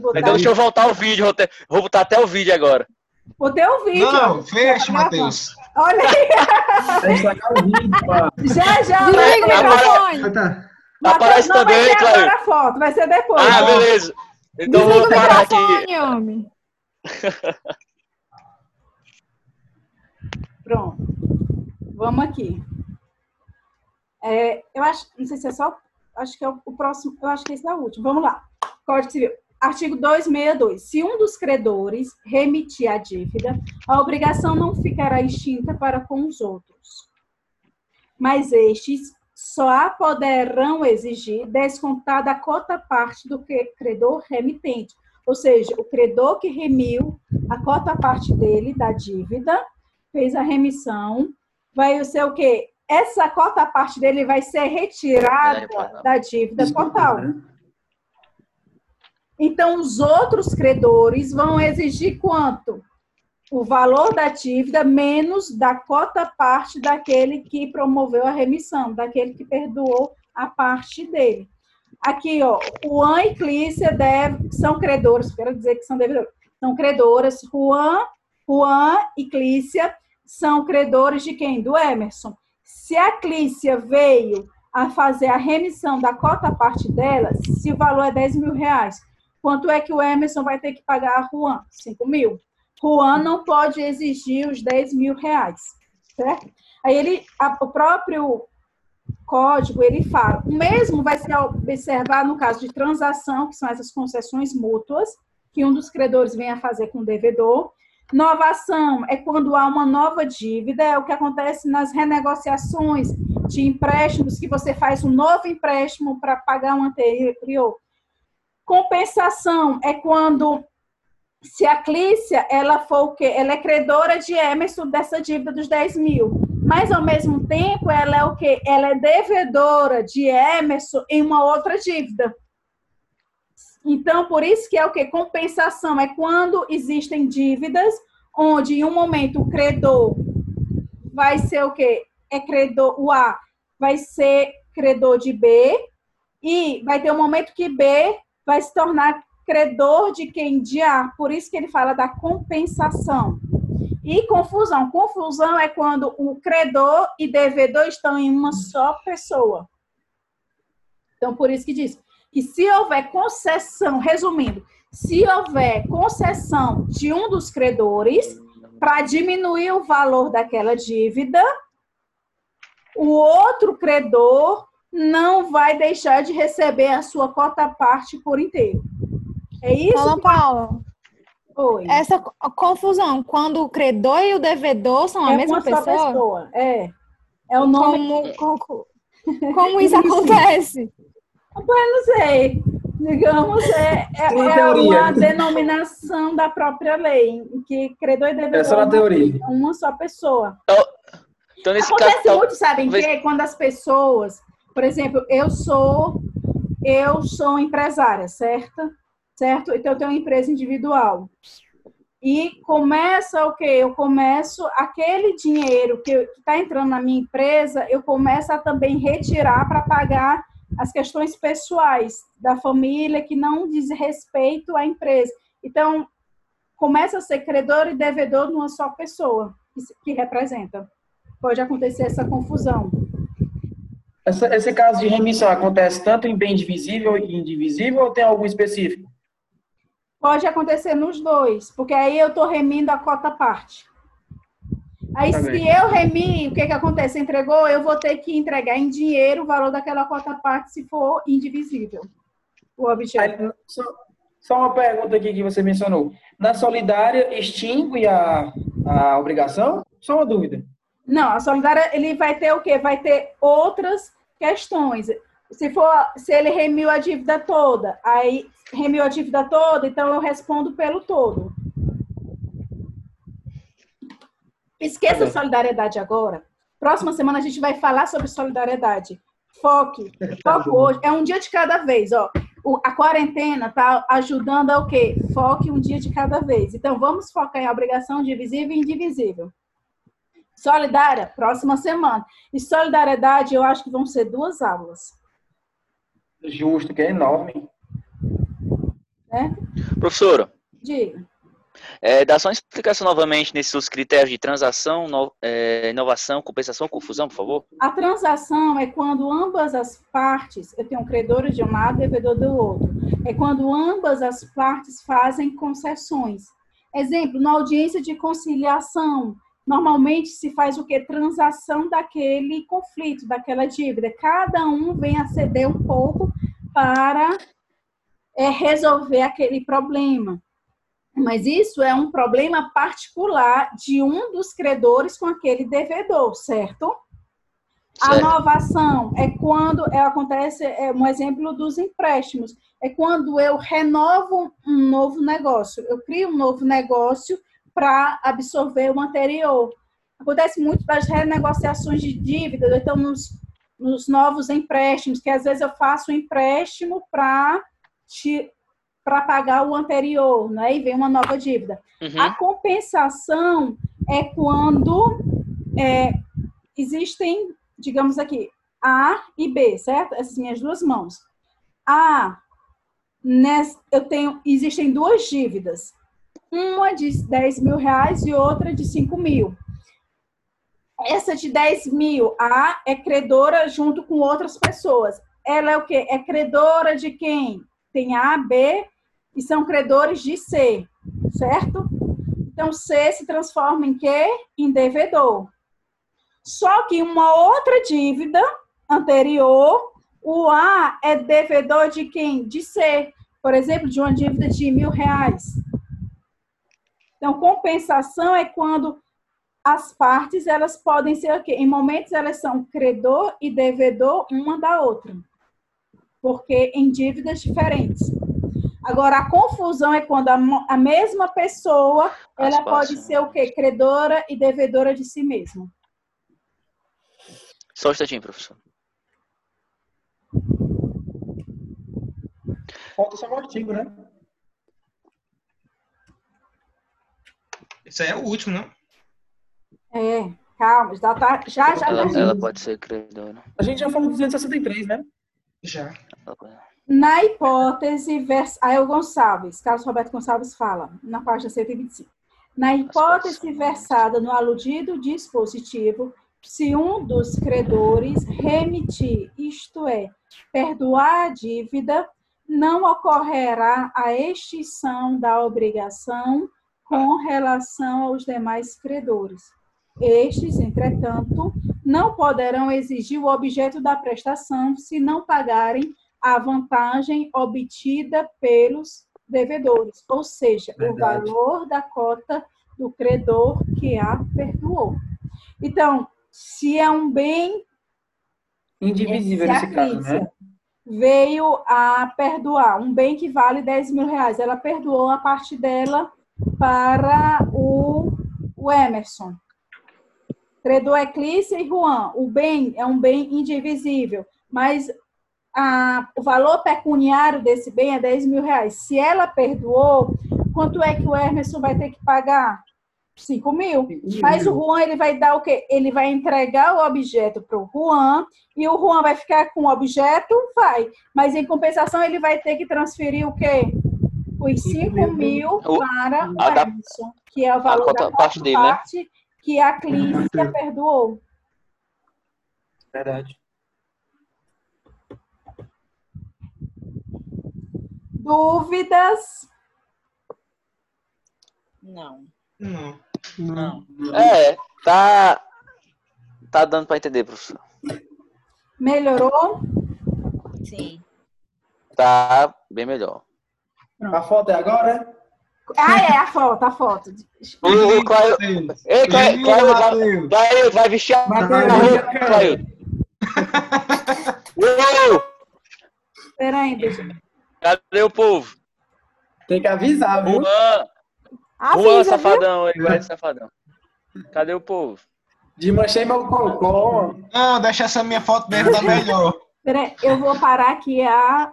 Botar... Então deixa eu voltar o vídeo, vou, ter... vou botar até o vídeo agora. Botei o vídeo. Não, fecha, Matheus. Olha aí. já, já. Desliga o microfone. Tá. Aparece não também, vai Claro. a foto, vai ser depois. Ah, beleza. Então Desliga vou parar aqui. microfone, homem. Pronto. Vamos aqui. É, eu acho, não sei se é só, acho que é o, o próximo, eu acho que esse é o último. Vamos lá. Código Civil. Artigo 262. Se um dos credores remitir a dívida, a obrigação não ficará extinta para com os outros. Mas estes só poderão exigir descontada a cota parte do credor remitente. Ou seja, o credor que remiu a cota parte dele da dívida, fez a remissão, vai ser o quê? Essa cota parte dele vai ser retirada da dívida total. Então, os outros credores vão exigir quanto? O valor da dívida menos da cota parte daquele que promoveu a remissão, daquele que perdoou a parte dele. Aqui, ó, Juan e Clícia deve, são credores, quero dizer que são devedores, são credoras. Juan, Juan e Clícia são credores de quem? Do Emerson. Se a Clícia veio a fazer a remissão da cota parte dela, se o valor é 10 mil reais, Quanto é que o Emerson vai ter que pagar a Juan? 5 mil. Juan não pode exigir os 10 mil reais, certo? Aí ele, a, o próprio código, ele fala, o mesmo vai ser observado no caso de transação, que são essas concessões mútuas, que um dos credores vem a fazer com o devedor. Novação é quando há uma nova dívida, é o que acontece nas renegociações de empréstimos, que você faz um novo empréstimo para pagar um anterior. Compensação é quando se a Clícia, ela for o quê? Ela é credora de Emerson dessa dívida dos 10 mil. Mas, ao mesmo tempo, ela é o quê? Ela é devedora de Emerson em uma outra dívida. Então, por isso que é o quê? Compensação é quando existem dívidas onde, em um momento, o credor vai ser o quê? É credor, o A vai ser credor de B e vai ter um momento que B vai se tornar credor de quem de A. Por isso que ele fala da compensação. E confusão. Confusão é quando o credor e devedor estão em uma só pessoa. Então, por isso que diz que se houver concessão, resumindo, se houver concessão de um dos credores para diminuir o valor daquela dívida, o outro credor não vai deixar de receber a sua cota parte por inteiro. É isso? Fala, Paula. Oi. Essa confusão, quando o credor e o devedor são a é mesma uma só pessoa? pessoa. É. É o nome. Como, como, como isso acontece? Eu não sei. Digamos, é, é, Uma é uma denominação da própria lei, em que credor e devedor Essa é uma teoria. é uma só pessoa. Então, nesse Acontece caso, então, muito, sabe talvez- quê? Quando as pessoas, por exemplo, eu sou eu sou empresária, certo? Certo? Então eu tenho uma empresa individual. E começa o quê? Eu começo aquele dinheiro que está entrando na minha empresa, eu começo a também retirar para pagar as questões pessoais da família que não diz respeito à empresa. Então, começa a ser credor e devedor numa só pessoa que, que representa pode acontecer essa confusão. Essa- esse caso de remissão acontece tanto em bem divisível e indivisível ou tem algum específico? Pode acontecer nos dois, porque aí eu estou remindo a cota parte. Aí, Tá se bem. eu remi, o que, que acontece? Entregou, eu vou ter que entregar em dinheiro o valor daquela cota parte se for indivisível. O objeto. Aí, só, só uma pergunta aqui que você mencionou. Na solidária, extingue a, a obrigação? Só uma dúvida. Não, a solidária, ele vai ter o quê? Vai ter outras questões. Se for, se ele remiu a dívida toda, aí remiu a dívida toda, então eu respondo pelo todo. Esqueça Tá a bem. solidariedade agora. Próxima semana a gente vai falar sobre solidariedade. Foque. Foque hoje. É um dia de cada vez, ó. O- a quarentena tá ajudando a o quê? Foque um dia de cada vez. Então, vamos focar em obrigação divisível e indivisível. Solidária, próxima semana. E solidariedade, eu acho que vão ser duas aulas. Justo, que é enorme. né? Professora, Diga. é, dá só uma explicação novamente nesses critérios de transação, no- é, inovação, compensação, confusão, por favor. A transação é quando ambas as partes, eu tenho um credor de um lado, devedor do outro. É quando ambas as partes fazem concessões. Exemplo, na audiência de conciliação, normalmente se faz o que? Transação daquele conflito, daquela dívida. Cada um vem a ceder um pouco para é, resolver aquele problema. Mas isso é um problema particular de um dos credores com aquele devedor, certo? A Certo. novação é quando é, acontece, é um exemplo dos empréstimos, é quando eu renovo um novo negócio, eu crio um novo negócio para absorver o anterior. Acontece muito das renegociações de dívida, então nos, nos novos empréstimos, que às vezes eu faço um empréstimo para para pagar o anterior, né? E vem uma nova dívida. Uhum. A compensação é quando é, existem, digamos aqui, A e B, certo? Essas minhas duas mãos. A, nes- eu tenho, existem duas dívidas. Uma de 10 mil reais e outra de 5 mil. Essa de 10 mil, A é credora junto com outras pessoas. Ela é o quê? É credora de quem? Tem A, B e são credores de C, certo? Então, C se transforma em quê? Em devedor. Só que uma outra dívida anterior, o A é devedor de quem? De C. Por exemplo, de uma dívida de mil reais. Então, compensação é quando as partes elas podem ser o quê? Em momentos elas são credor e devedor uma da outra. Porque em dívidas diferentes. Agora, a confusão é quando a, a mesma pessoa ela As pode partes. ser o quê? Credora e devedora de si mesma. Só um instantinho, professor. Falta só um artigo, né? Isso aí é o último, não? É, calma, já tá, já já Ela, ela pode ser credora. A gente já falou do 263, né? Já. Na hipótese, vers... aí o Gonçalves, Carlos Roberto Gonçalves fala, na página 125. Na hipótese versada no aludido dispositivo, se um dos credores remitir, isto é, perdoar a dívida, não ocorrerá a extinção da obrigação com relação aos demais credores. Estes, entretanto, não poderão exigir o objeto da prestação se não pagarem a vantagem obtida pelos devedores, ou seja, o Verdade. valor da cota do credor que a perdoou. Então, se é um bem Indivisível nesse caso, né? veio a perdoar um bem que vale 10 mil reais, ela perdoou a parte dela para o, o Emerson. Credor é Clícia e Juan. O bem é um bem indivisível, mas a- o valor pecuniário desse bem é 10 mil reais. Se ela perdoou, quanto é que o Emerson vai ter que pagar? 5 mil. Mas o Juan, ele vai dar o quê? Ele vai entregar o objeto para o Juan e o Juan vai ficar com o objeto? Vai. Mas em compensação, ele vai ter que transferir o quê? Os 5 mil O- para o a Emerson, que é o valor cota- da parte parte dele, né? parte que a Clícia perdoou. Verdade. Dúvidas? Não. Não. Não. É, tá. Tá dando pra entender, professor. Melhorou? Sim. Tá bem melhor. A foto é agora? Ah, é, a foto, a foto. O Claio. Ei, Claio, Claio, vai, vai vestir a Matheus, roupa, Claio. Uou! Espera aí, deixa eu... Cadê o povo? Tem que avisar, viu? Juan, Ah, Juan, safadão, ele vai safadão. Cadê o povo? Desmanchei meu cocô. Não, deixa essa minha foto mesmo, tá melhor. Espera aí, eu vou parar aqui a